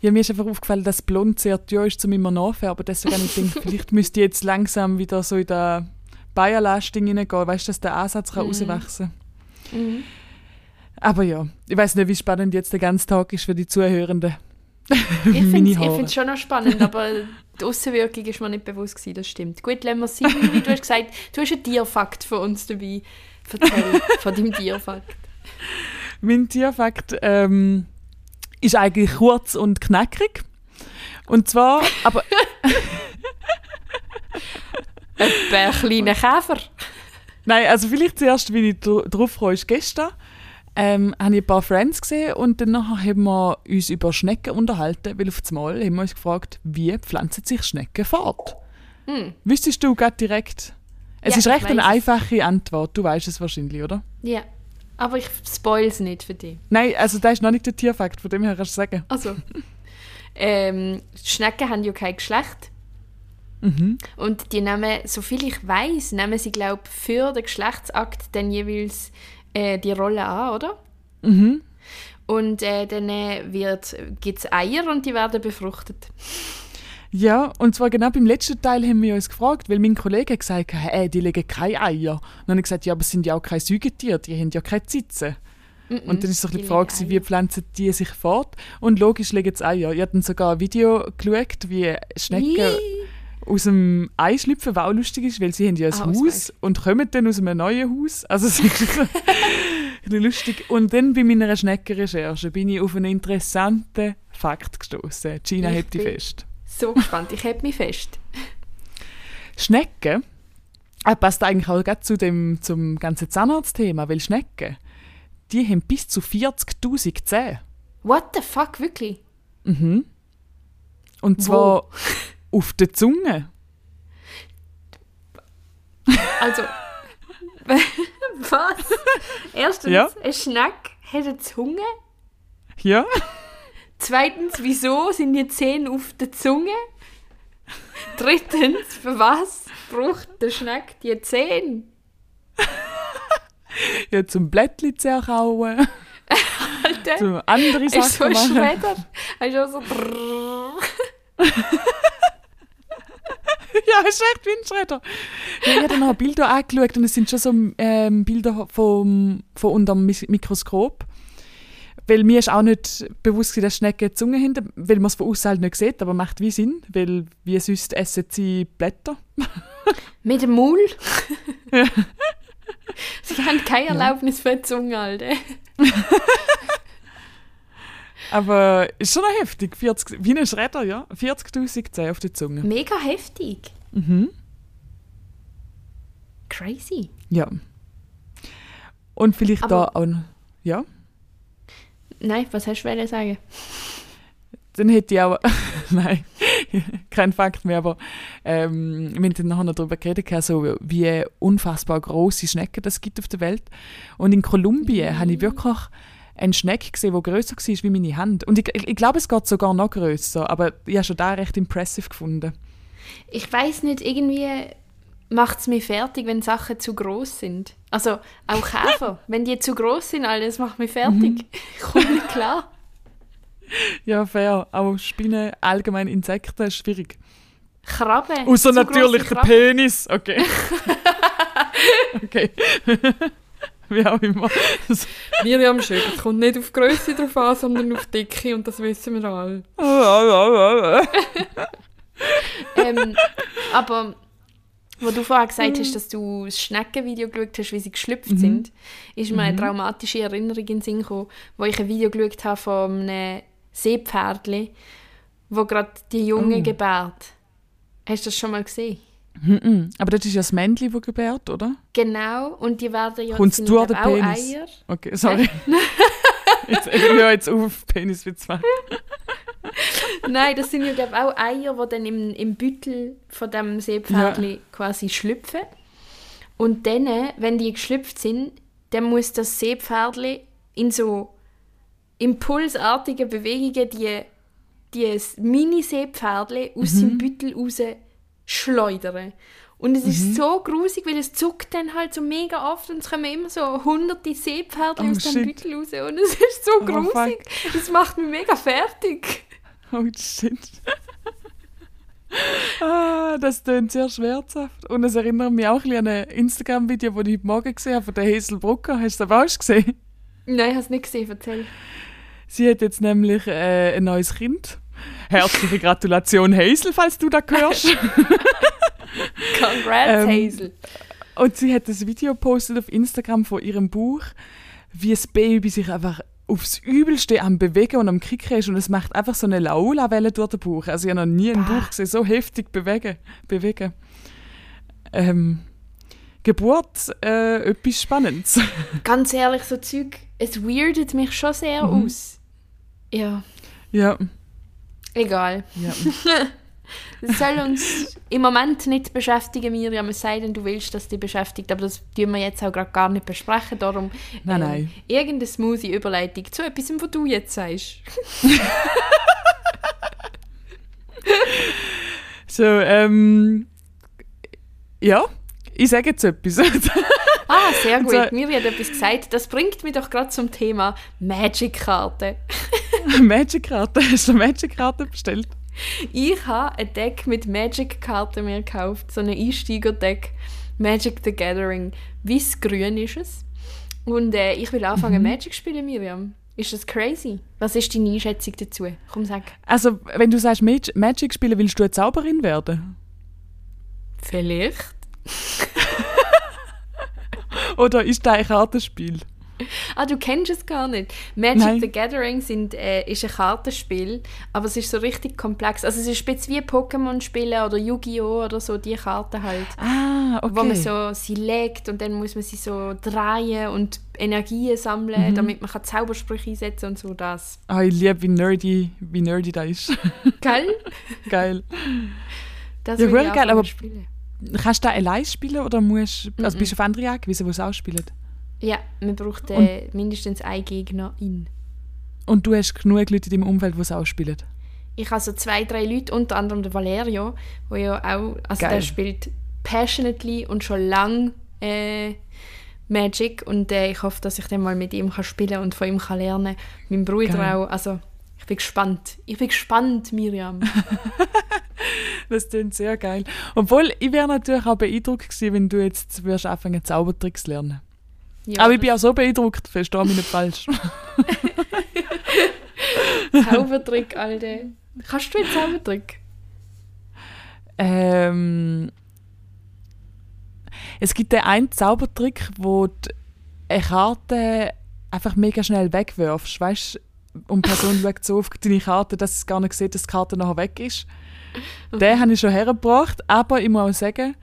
ja. Mir ist einfach aufgefallen, dass blond sehr teuer ist, um immer nachfärben. Deswegen habe ich gedacht, vielleicht müsste ich jetzt langsam wieder so in der Bayerlasting reingehen, weißt du, dass der Ansatz Mhm. rauswachsen kann. Mhm. Aber ja, ich weiß nicht, wie spannend jetzt der ganze Tag ist für die Zuhörenden. Ich finde es schon noch spannend, aber die Außenwirkung ist mir nicht bewusst gewesen, das stimmt. Gut, lassen wir es sein. Wie du hast gesagt, du hast einen Tierfakt von uns dabei. Erzähl von deinem Tierfakt. Mein Tierfakt ähm, ist eigentlich kurz und knackig. Und zwar, aber Ein kleiner Käfer. nein, also vielleicht zuerst, wie ich dr- drauf kam, ist gestern. Ähm, habe ich ein paar Friends gesehen und dann haben wir uns über Schnecken unterhalten, weil auf einmal haben wir uns gefragt, wie pflanzen sich Schnecken fort? Hm. Wüsstest du gerade direkt? Es Ja, ist recht eine einfache Antwort, du weißt es wahrscheinlich, oder? Ja, aber ich spoil es nicht für dich. Nein, also das ist noch nicht der Tierfakt, von dem her kannst du sagen. Also, ähm, Schnecken haben ja kein Geschlecht. Mhm. Und die nehmen, soviel ich weiß, nehmen sie, glaube ich, für den Geschlechtsakt dann jeweils äh, die Rolle an, oder? Mhm. Und äh, dann äh, gibt es Eier und die werden befruchtet. Ja, und zwar genau beim letzten Teil haben wir uns gefragt, weil mein Kollege hat gesagt hat, hey, die legen keine Eier. Und dann habe ich gesagt, ja, aber es sind ja auch keine Säugetiere, die haben ja keine Zitzen. Und dann ist so die Frage, gewesen, wie pflanzen die sich fort? Und logisch legen sie Eier. Ich habe dann sogar ein Video geschaut, wie Schnecken aus dem Ei schlüpfen, was auch lustig ist, weil sie haben ja ein Ah, aus Haus und kommen dann aus einem neuen Haus. Also es ist bisschen lustig. Und dann bei meiner Schneckenrecherche bin ich auf einen interessanten Fakt gestoßen. Gina hebt bin- fest. So gespannt, ich heb mich fest. Schnecken äh, passt eigentlich auch gerade zu dem, zum ganzen Zahnarztthema, weil Schnecken, die haben bis zu 40'000 Zähne. What the fuck, wirklich? Mhm. Und zwar auf der Zunge. Also, was? Erstens, Ja. ein Schneck hat eine Zunge. Ja. Zweitens, wieso sind die Zähne auf der Zunge? Drittens, für was braucht der Schneck die Zähne? ja zum Blättli zerkauen, Alter, zum andere ist so Sachen ein machen. Schredder. Hast du auch so. Ja, ist echt wie ein Schredder. Ja, ich habe noch Bilder angeschaut und es sind schon so ähm, Bilder vom, von unter dem Mikroskop. Weil mir ist auch nicht bewusst, dass Schnecken Zunge haben, weil man es von außen halt nicht sieht, aber macht wie Sinn, weil wie sonst essen sie Blätter. Mit dem Maul? Sie haben keine Erlaubnis für die Zunge, Alter. Aber ist schon noch heftig, 40, wie ein Schredder, ja. 40'000 Zähne auf der Zunge. Mega heftig. Mhm. Crazy. Ja. Und vielleicht Aber- da auch noch, ja. Nein, was hast du sagen? Dann hätte ich auch, nein, kein Fakt mehr, aber ähm, wir haben dann nachher noch darüber geredet, gehabt, so wie unfassbar große Schnecken das gibt auf der Welt. Und in Kolumbien habe ich wirklich einen Schneck gesehen, der grösser war wie meine Hand. Und ich, ich, ich glaube, es geht sogar noch grösser, aber ich habe schon da recht impressive gefunden. Ich weiß nicht, irgendwie macht es mich fertig, wenn Sachen zu groß sind. Also auch Käfer, wenn die zu groß sind, Alter, das macht mich fertig. Ich komme nicht klar. Ja, fair. Auch Spinnen, allgemein Insekten, ist schwierig. Krabben. Außer natürlich der. Penis. Okay. okay. wie auch immer. Miriam schön, es kommt nicht auf Größe drauf an, sondern auf Dicke und das wissen wir alle. ähm, aber Wo du vorher gesagt hast, dass du das Schneckenvideo geschaut hast, wie sie geschlüpft Mhm. sind, ist mir eine traumatische Erinnerung in den Sinn gekommen, wo ich ein Video geschaut habe von einem Seepferdli, wo gerade die Junge Oh. gebärt. Hast du das schon mal gesehen? Mhm. Aber das ist ja das Männchen, das gebärt, oder? Genau, und die werden ja ja den auch Penis? Eier. Okay, sorry. jetzt, ich höre jetzt auf, Peniswitz machen. Nein, das sind ja glaub, auch Eier, die dann im, im Büttel von dem Seepferdli quasi schlüpfen. Und dann, wenn die geschlüpft sind, dann muss das Seepferdli in so impulsartigen Bewegungen die, die Mini-Seepferdli aus Mhm. seinem Büttel raus schleudern. Und es Mhm. ist so grusig, weil es zuckt dann halt so mega oft und es kommen immer so hunderte Seepferdli Oh, aus dem. Büttel raus. Und es ist so Oh, grusig. das macht mich mega fertig. Oh shit. ah, das klingt sehr schmerzhaft. Und es erinnert mich auch ein bisschen an ein Instagram-Video, das ich heute Morgen gesehen habe von der Hazel Brucker. Hast du das auch gesehen? Nein, ich habe es nicht gesehen, erzähl. Sie hat jetzt nämlich äh, ein neues Kind. Herzliche Gratulation, Hazel, falls du da hörst. Congrats, Ähm, Hazel. Und sie hat das Video gepostet auf Instagram von ihrem Buch, wie das Baby sich einfach aufs Übelste am Bewegen und am Kicken ist und es macht einfach so eine Laola-Welle durch den Bauch. Also ich habe noch nie einen. Bauch gesehen, so heftig bewegen. bewegen. Ähm, Geburt, äh, etwas Spannendes. Ganz ehrlich, so Zeug, es weirdet mich schon sehr Mhm. aus. Ja, ja, egal. ja. Das soll uns im Moment nicht beschäftigen, Miriam, es sei denn, du willst, dass dich beschäftigt, aber das tun wir jetzt auch gerade gar nicht besprechen, darum Nein, ähm, nein. irgendeine smoothie Überleitung zu etwas, was du jetzt sagst. So, ähm, ja, ich sage jetzt etwas. Ah, sehr gut. Also- Miri hat etwas gesagt. Das bringt mich doch gerade zum Thema Magic-Karte. Magic-Karte, hast du eine Magic-Karte bestellt? Ich habe ein Deck mit Magic-Karten mir gekauft, so ein Einsteiger-Deck. Magic the Gathering. Weiß-grün ist es. Und äh, ich will anfangen Magic spielen, Miriam. Ist das crazy? Was ist deine Einschätzung dazu? Komm, sag. Also, wenn du sagst Mag Magic spielen, willst du eine Zauberin werden? Vielleicht. Oder ist das ein Kartenspiel? Ah, du kennst es gar nicht. Magic Nein. the Gathering sind, äh, ist ein Kartenspiel, aber es ist so richtig komplex. Also es ist speziell wie Pokémon spielen oder Yu-Gi-Oh! oder so, die Karten halt. Ah, okay. Wo man so sie legt und dann muss man sie so drehen und Energien sammeln, Mhm. damit man kann Zaubersprüche einsetzen und so das. Ah, ich liebe, wie nerdy, wie nerdy das ist. Gell? geil. Das Ja, ich geil, aber- spielen. Kannst du da allein spielen oder musst also Mhm. bist du auf andere angewiesen, die es auch spielen? Ja, man braucht äh, mindestens einen Gegner in. Und du hast genug Leute in deinem Umfeld, die es auch spielen? Ich habe so zwei, drei Leute, unter anderem der Valerio, der ja auch, also Geil. der spielt passionately und schon lang äh, Magic und äh, ich hoffe, dass ich dann mal mit ihm kann spielen und von ihm kann lernen. Mein Bruder Geil. auch, also ich bin gespannt. Ich bin gespannt, Miriam. Das klingt sehr geil. Obwohl, ich wäre natürlich auch beeindruckt gewesen, wenn du jetzt würdest anfangen Zaubertricks zu lernen. Ja, Aber ich bin auch so beeindruckt, verstehe mich nicht falsch. Zaubertrick, Alter. Kannst du einen Zaubertrick? ähm, es gibt den einen Zaubertrick, wo du eine Karte einfach mega schnell wegwirfst, weißt und die Person schaut so auf deine Karte, dass es gar nicht sieht, dass die Karte nachher weg ist. Den habe ich schon hergebracht, aber ich muss auch sagen,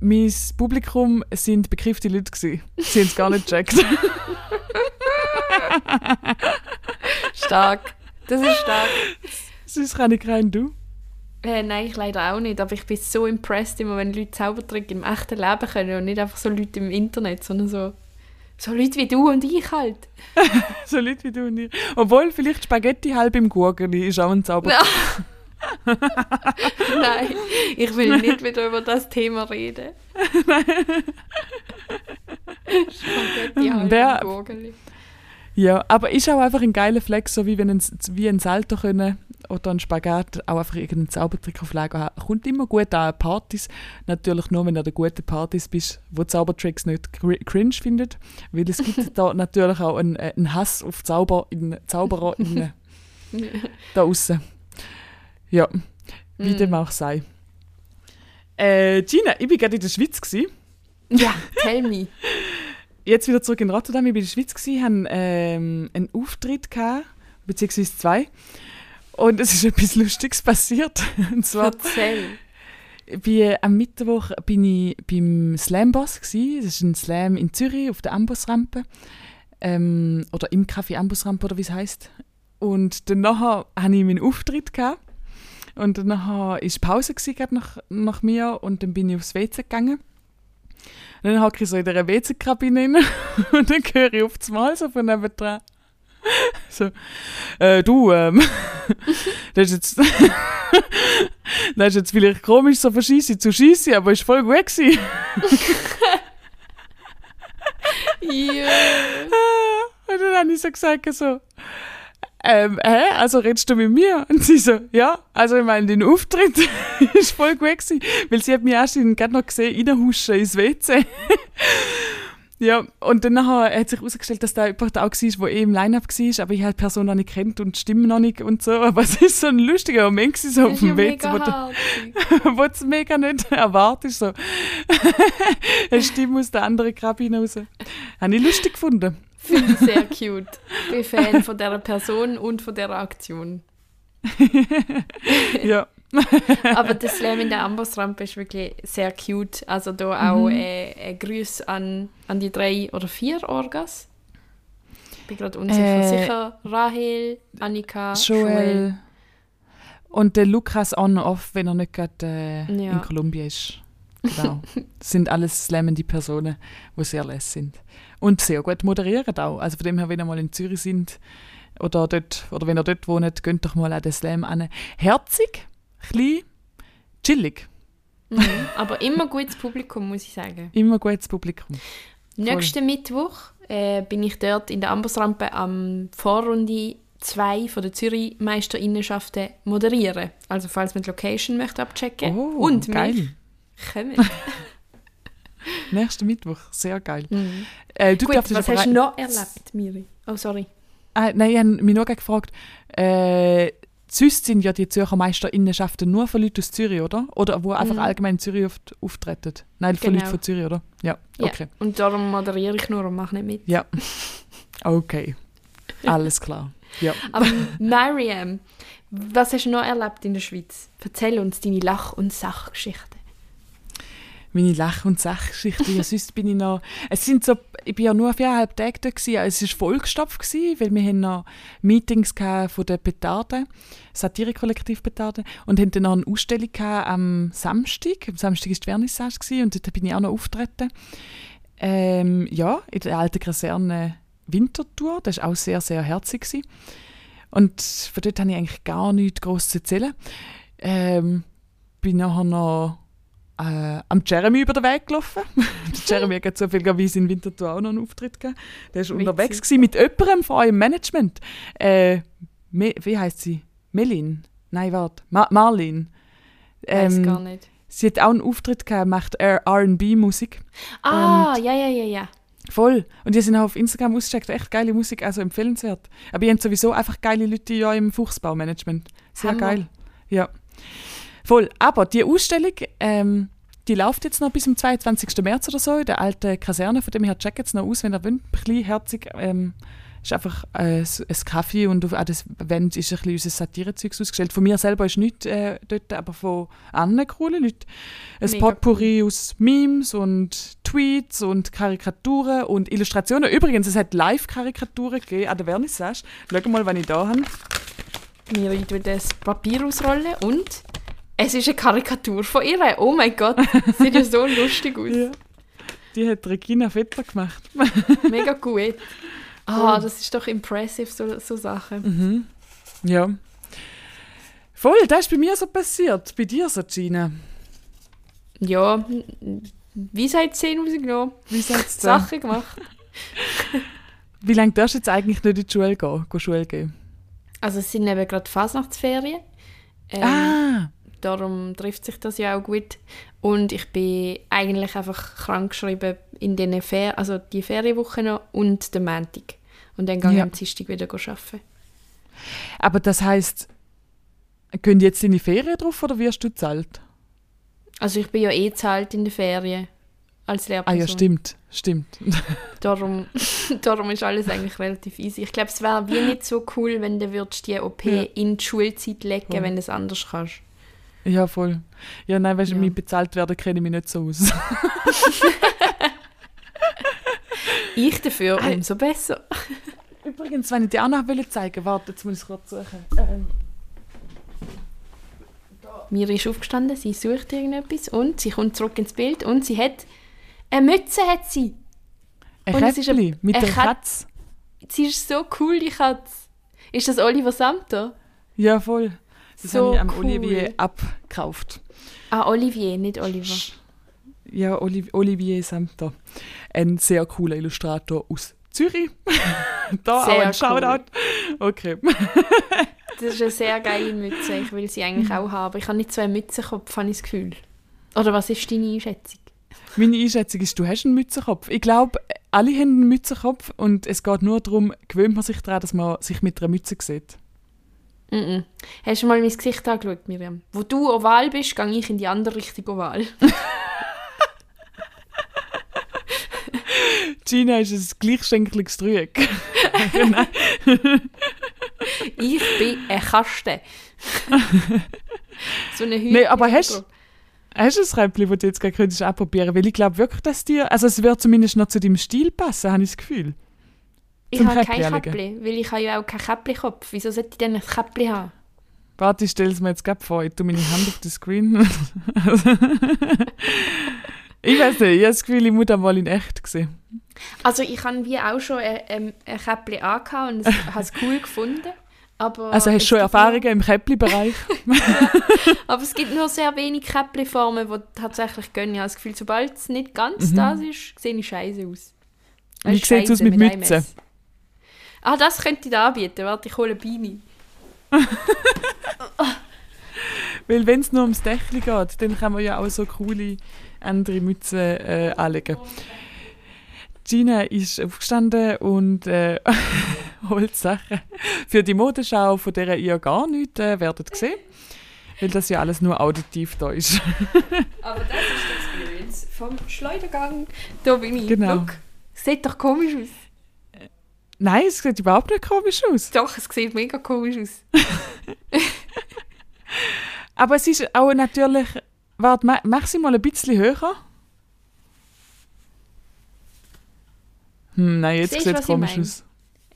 mein Publikum sind begriffte Leute gewesen. Sie haben es gar nicht gecheckt. Stark. Das ist stark. Sonst kann ich keinen du. Äh, nein, ich leider auch nicht. Aber ich bin so impressed, immer wenn Leute Zaubertrick im echten Leben können und nicht einfach so Leute im Internet, sondern so, so Leute wie du und ich halt. So Leute wie du und ich. Obwohl, vielleicht Spaghetti halb im Gurgeli ist auch ein Zaubertrick. Nein, ich will nicht wieder über das Thema reden. Spaghetti halb im Gurgeli. Ja, aber ist auch einfach ein geiler Flex, so wie wenn ein, wie ein Salto können oder ein Spagat auch einfach irgendeinen Zaubertrick auf Lager haben. Kommt immer gut an Partys. Natürlich nur, wenn du an guten Partys bist, wo Zaubertricks nicht cr- cringe findet. Weil es gibt da natürlich auch einen, äh, einen Hass auf Zauber in, Zauberer in, da außen. Ja, wie Mm. dem auch sei. Äh, Gina, ich war gerade in der Schweiz. Gewesen. Ja, tell me. Jetzt wieder zurück in Rotterdam. Ich war in der Schweiz, gewesen, hatte ähm, einen Auftritt, gehabt, beziehungsweise zwei. Und es ist etwas Lustiges passiert. Und zwar, Erzähl. bei, am Mittwoch bin ich beim Slam-Boss. Das ist ein Slam in Zürich auf der Ambusrampe. Ähm, oder im Café Ambusrampe, oder wie es heisst. Und danach hatte ich meinen Auftritt. Gehabt. Und danach war Pause gewesen, nach, nach mir und dann bin ich aufs WC gegangen. Und dann hocke ich so in der WC-Kabine rein und dann höre ich auf das Mal so von nebenan. So, äh, du, ähm, das ist jetzt, das ist jetzt vielleicht komisch, so von Scheisse zu Scheisse, aber ist voll gut gewesen. Ja. Und dann habe ich so gesagt, so, ähm, hä, also redest du mit mir? Und sie so, ja, also ich meine, dein Auftritt ist voll gut gewesen, weil sie hat mich erst gerade noch gesehen, reinhuschen ins WC. ja, und dann nachher hat sich herausgestellt, dass da jemand auch war, der eh im Line-Up war, aber ich halt die Person noch nicht kennt und die Stimme noch nicht und so. Aber es ist so ein lustiger Moment gewesen, so auf dem WC, wo mega du wo du es mega nicht erwartest. So. Eine Stimme aus der anderen Kabine raus. Habe ich lustig gefunden. Finde ich sehr cute. Bin Fan von dieser Person und von dieser Aktion. Ja. Aber der Slam in der Ambossrampe ist wirklich sehr cute. Also da auch äh, ein Grüß an, an die drei oder vier Orgas. Ich bin gerade unsicher. Äh, Sicher Rahel, Annika, Joel. Joel. Und der Lukas on-off, wenn er nicht gerade äh, Ja. in Kolumbien ist. Genau. Das sind alles slammende Personen, die sehr lässig sind. Und sehr gut moderieren auch. Also von dem her, wenn ihr mal in Zürich sind oder, dort, oder wenn ihr dort wohnt, geht doch mal an den Slam an. Herzig, klein, chillig. Mhm. Aber immer gutes Publikum, muss ich sagen. Immer gutes Publikum. Nächsten Mittwoch äh, bin ich dort in der Ambossrampe am Vorrunde 2 von der Zürich Meisterinnenschaften moderieren. Also falls man die Location möchte abchecken Oh, und geil. mich kommen. Nächsten Mittwoch, sehr geil. Mhm. Äh, du Gut, darfst was hast du noch erlebt, Miri? Oh, sorry. Ah, nein, ich habe mich noch gefragt, äh, sonst sind ja die Zürcher Meisterinnenschaften nur von Leuten aus Zürich, oder? Oder wo einfach Mhm. allgemein in Zürich oft auftreten? Nein, von Genau. Leuten von Zürich, oder? Ja, Ja. okay. Und darum moderiere ich nur und mache nicht mit. Ja. Okay. Alles klar. Ja. Aber Mariam, was hast du noch erlebt in der Schweiz? Erzähl uns deine Lach- und Sachgeschichte. Meine Lach- und Sachgeschichten. Ja, sonst bin ich noch... Es sind so... Ich bin ja nur viereinhalb Tage dort gewesen. Es war vollgestopft, gewesen, weil wir noch Meetings von der Petarde, Satire-Kollektiv Petarde, und haben dann noch eine Ausstellung am Samstag. Am Samstag war die Vernissage gewesen, und dort bin ich auch noch auftreten. Ähm, ja, in der alten Kaserne Winterthur. Das war auch sehr, sehr herzig. Gewesen. Und von dort habe ich eigentlich gar nichts groß zu erzählen. Ähm, bin nachher noch äh, am Jeremy über den Weg gelaufen. Jeremy hat zufälligerweise in Winterthur auch noch einen Auftritt gegeben. Der war unterwegs gewesen mit jemandem von eurem Management. Äh, wie heißt sie? Melin? Nein, warte. Ma Marlin. Weiß Ähm, gar nicht. Sie hat auch einen Auftritt gehabt, macht R&B-Musik. Ah, ja, ja, ja, ja. Voll. Und die sind auch auf Instagram ausgecheckt. Echt geile Musik, also empfehlenswert. Aber ihr habt sowieso einfach geile Leute ja im Fuchsbaumanagement. Sehr Hammer. geil. Ja. Voll. Aber die Ausstellung, ähm, die läuft jetzt noch bis zum 22. März oder so in der alten Kaserne. Von dem her checkt es noch aus, wenn ihr wollt. Ein bisschen herzig. Ähm, ist einfach äh, ein Kaffee und auf das Wand ist ein bisschen unser Satirezeugs ausgestellt. Von mir selber ist nichts äh, dort, aber von anderen coolen Leuten. Ein Mega Potpourri aus Memes und Tweets und Karikaturen und Illustrationen. Übrigens, es hat Live-Karikaturen gegeben an der Vernissage. Schau mal, was ich da habe. Miri tut das Papier ausrollen und es ist eine Karikatur von ihr. Oh mein Gott, sieht ja so lustig aus. Ja. Die hat Regina Vetter gemacht. Mega gut. Ah, das ist doch impressive, so, so Sachen. Mhm. Ja. Voll, das ist bei mir so passiert. Bei dir so, Gina. Ja, wie seit 10 rausgenommen. Wie du? da? Sachen gemacht. Wie lange darfst du jetzt eigentlich nicht in die Schule gehen? Gehen Schule gehen? Also es sind eben gerade Fasnachtsferien. Ähm, ah! Darum trifft sich das ja auch gut. Und ich bin eigentlich einfach krankgeschrieben in den Fer also die Ferienwoche noch und den Montag. Und dann gehe ich Ja. am Dienstag wieder arbeiten. Aber das heisst, gehen jetzt deine Ferien drauf oder wirst du zahlt? Also ich bin ja eh zahlt in der Ferien als Ah Lehrperson. ja, stimmt, stimmt. Darum, darum ist alles eigentlich relativ easy. Ich glaube, es wäre wie nicht so cool, wenn du würdest die OP Ja. in die Schulzeit legen, Voll. wenn du es anders kannst. Ja, voll. Ja, nein, du, Ja. mit bezahlt werden kenne ich mich nicht so aus. Ich dafür Ei. umso besser. Übrigens, wenn ich dir auch noch wollte zeigen warte, jetzt muss ich es kurz suchen. Ähm, Miri ist aufgestanden, sie sucht irgendetwas und sie kommt zurück ins Bild und sie hat eine Mütze hat sie. ein Und es ist ein- Käppli mit ein der Kat- Katze. Sie ist so cool, die Katze. Ist das Oliver Samter? Ja, voll. Das So habe ich am cool. Olivier abgekauft. Ah, Olivier, nicht Oliver. Ja, Oli Olivier Samter. Ein sehr cooler Illustrator aus Zürich. da Sehr auch ein Shoutout. Okay. Das ist eine sehr geile Mütze. Ich will sie eigentlich auch haben. Ich habe nicht so einen Mützenkopf, habe ich das Gefühl. Oder was ist deine Einschätzung? Meine Einschätzung ist, du hast einen Mützenkopf. Ich glaube, alle haben einen Mützenkopf und es geht nur darum, gewöhnt man sich daran, dass man sich mit einer Mütze sieht. Mm -mm. Hast du mal mein Gesicht angeschaut, Miriam? Wo du oval bist, gehe ich in die andere Richtung oval. Gina ist ein gleichschenkliges Dreieck. Ich bin ein Kasten. so eine Hüte. Nee, aber hast- Hast du ein Räppchen, das du jetzt gerade könntest ausprobieren Weil ich glaube wirklich, dass dir, also es wird zumindest noch zu deinem Stil passen, habe ich das Gefühl. Ich zum habe kein? Käppli, weil ich habe ja auch keinen Käppli-Kopf. Wieso sollte ich denn ein Käppli haben? Warte, ich stelle es mir jetzt gerade vor. Ich tue meine Hand auf den Screen. ich weiß nicht, ich habe das Gefühl, ich muss mal in echt sehen. Also ich habe wie auch schon ein, ein, ein Käppli angehabt und es- habe es cool gefunden. Aber Also hast es du schon Erfahrungen im Käppli-Bereich? Aber es gibt nur sehr wenig Käppli-Formen, die tatsächlich gehen. Ich habe das Gefühl, sobald es nicht ganz Mhm. das ist, sehe ich scheiße aus. Wie Weißt, sieht's aus mit einem Mütze? Ah, das könnte ich anbieten. Warte, ich hole eine Beanie. Weil wenn es nur ums Dächli geht, dann kann man ja auch so coole andere Mützen äh, anlegen. Gina ist aufgestanden und äh, holt Sachen für die Modenschau, von der ihr gar nichts äh, werdet sehen. Weil das ja alles nur auditiv da ist. Aber das ist die Experience vom Schleudergang. Da bin ich. Genau. Look, sieht doch komisch aus. Nein, es sieht überhaupt nicht komisch aus. Doch, es sieht mega komisch aus. Aber es ist auch natürlich. Warte, ma- mach sie mal ein bisschen höher. Hm, nein, jetzt Siehst, sieht es komisch aus.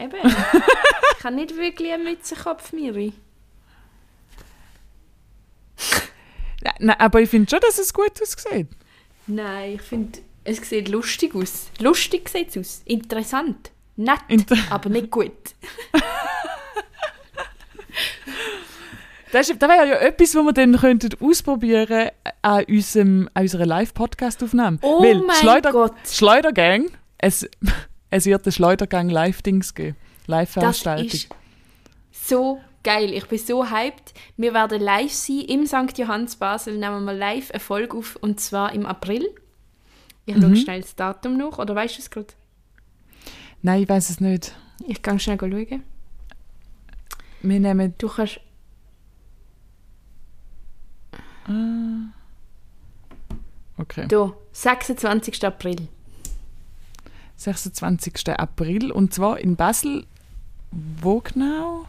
Eben. ich habe nicht wirklich einen Mützenkopf, Miri. Nein, aber ich finde schon, dass es gut aussieht. Nein, ich finde, es sieht lustig aus. Lustig sieht es aus. Interessant. Nett, Inter aber nicht gut. das ist- das wäre ja etwas, was wir dann könnten ausprobieren an, unserem, an unserer Live-Podcast-Aufnahme. Oh Weil mein Schleuder Gott. Schleudergang, es, es wird ein Schleudergang Live-Dings geben. Das Live-Veranstaltung. ist so geil. Ich bin so hyped. Wir werden live sein im St. Johannes Basel. Nehmen wir live eine Folge auf und zwar im April. Ich Mhm. schaue schnell das Datum nach. Oder weißt du es gerade? Nein, ich weiß es nicht. Ich kann schnell schauen. Wir nehmen. Du kannst. Okay. Hier, 26. April. 26. April. Und zwar in Basel. Wo genau?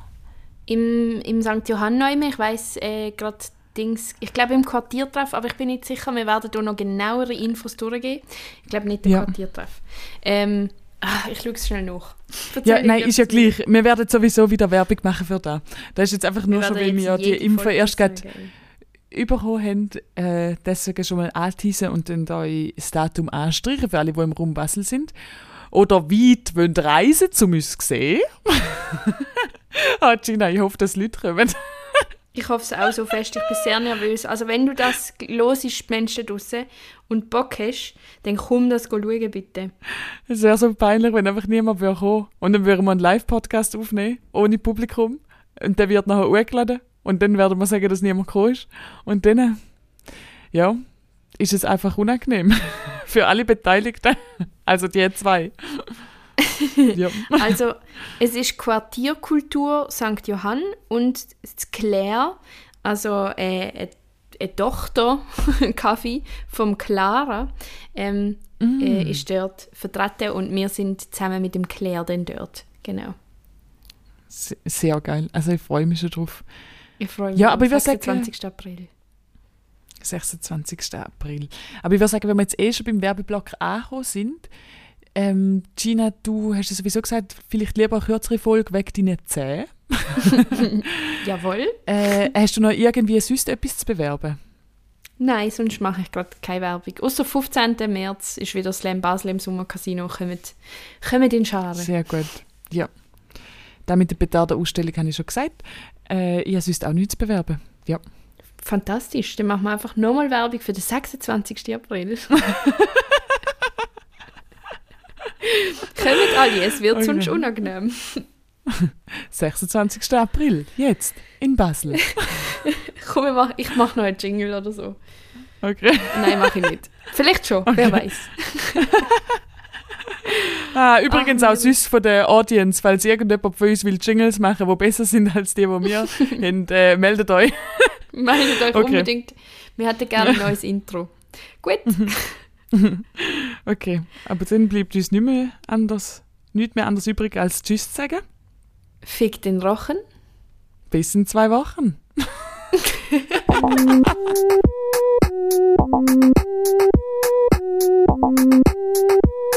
Im, im St. Johann ich weiß äh, gerade Dings, ich glaube im Quartiertreff, aber ich bin nicht sicher, wir werden da noch genauere Infos durchgeben. Ich glaube nicht im Ja. Quartiertreff. Ähm, ah, ich schaue es schnell nach. Ja, Erzähl nein, ist ja gleich. Wir werden sowieso wieder Werbung machen für das. Das ist jetzt einfach nur schon, weil wir ja die Info Folge erst gerade bekommen haben. Äh, deswegen schon mal anteasen und dann da das Datum anstreichen für alle, die im Raum Basel sind. Oder weit wollen reisen, um uns zu sehen. ah, Gina, ich hoffe, dass Leute kommen. Ich hoffe es auch so fest, ich bin sehr nervös. Also wenn du das los ist, Menschen draussen, und Bock hast, dann komm das schauen, bitte. Es wäre so peinlich, wenn einfach niemand kommen. Und dann würden wir einen Live-Podcast aufnehmen, ohne Publikum. Und der wird nachher hochgeladen. Und dann werden wir sagen, dass niemand gekommen ist. Und dann, äh, ja, ist es einfach unangenehm. Für alle Beteiligten. Also die zwei. Ja. Also, es ist Quartierkultur St. Johann und Claire, also äh, eine- eine Tochter Kaffee vom Clara ähm, Mm. äh, ist dort vertreten und wir sind zusammen mit dem Claire dann dort. Genau. Se- Sehr geil. Also ich freue mich schon drauf. Ich freue mich Ja, aber ich würd sagen- 26. April. 26. April. Aber ich würde sagen, wenn wir jetzt eh schon beim Werbeblock angekommen sind, ähm, Gina, du hast ja sowieso gesagt, vielleicht lieber eine kürzere Folge weg deine Zähne. Jawohl. Äh, hast du noch irgendwie sonst etwas zu bewerben? Nein, sonst mache ich gerade keine Werbung. Außer 15. März ist wieder Slam Basel im Sommercasino. Kommt, kommt in Scharen. Sehr gut. Ja. Da mit der Petarden-Ausstellung habe ich schon gesagt. Äh, ich habe sonst auch nichts zu bewerben. Ja. Fantastisch. Dann machen wir einfach nochmal Werbung für den 26. April. Kommt alle, es wird Okay. sonst unangenehm. 26. April, jetzt, in Basel. Komm, ich mache ich mach noch einen Jingle oder so. Okay. Nein, mache ich nicht. Vielleicht schon, wer weiß. Ah, übrigens Ah, auch süß von der Audience, falls irgendjemand von uns will Jingles machen, die besser sind als die, die wir haben, äh, meldet euch. Meldet euch Okay. unbedingt. Wir hätten gerne ein neues Intro. Gut, Okay, aber dann bleibt uns nicht mehr anders, nichts mehr anders übrig als Tschüss zu sagen. fick den Rochen. Bis in zwei Wochen. Thank you.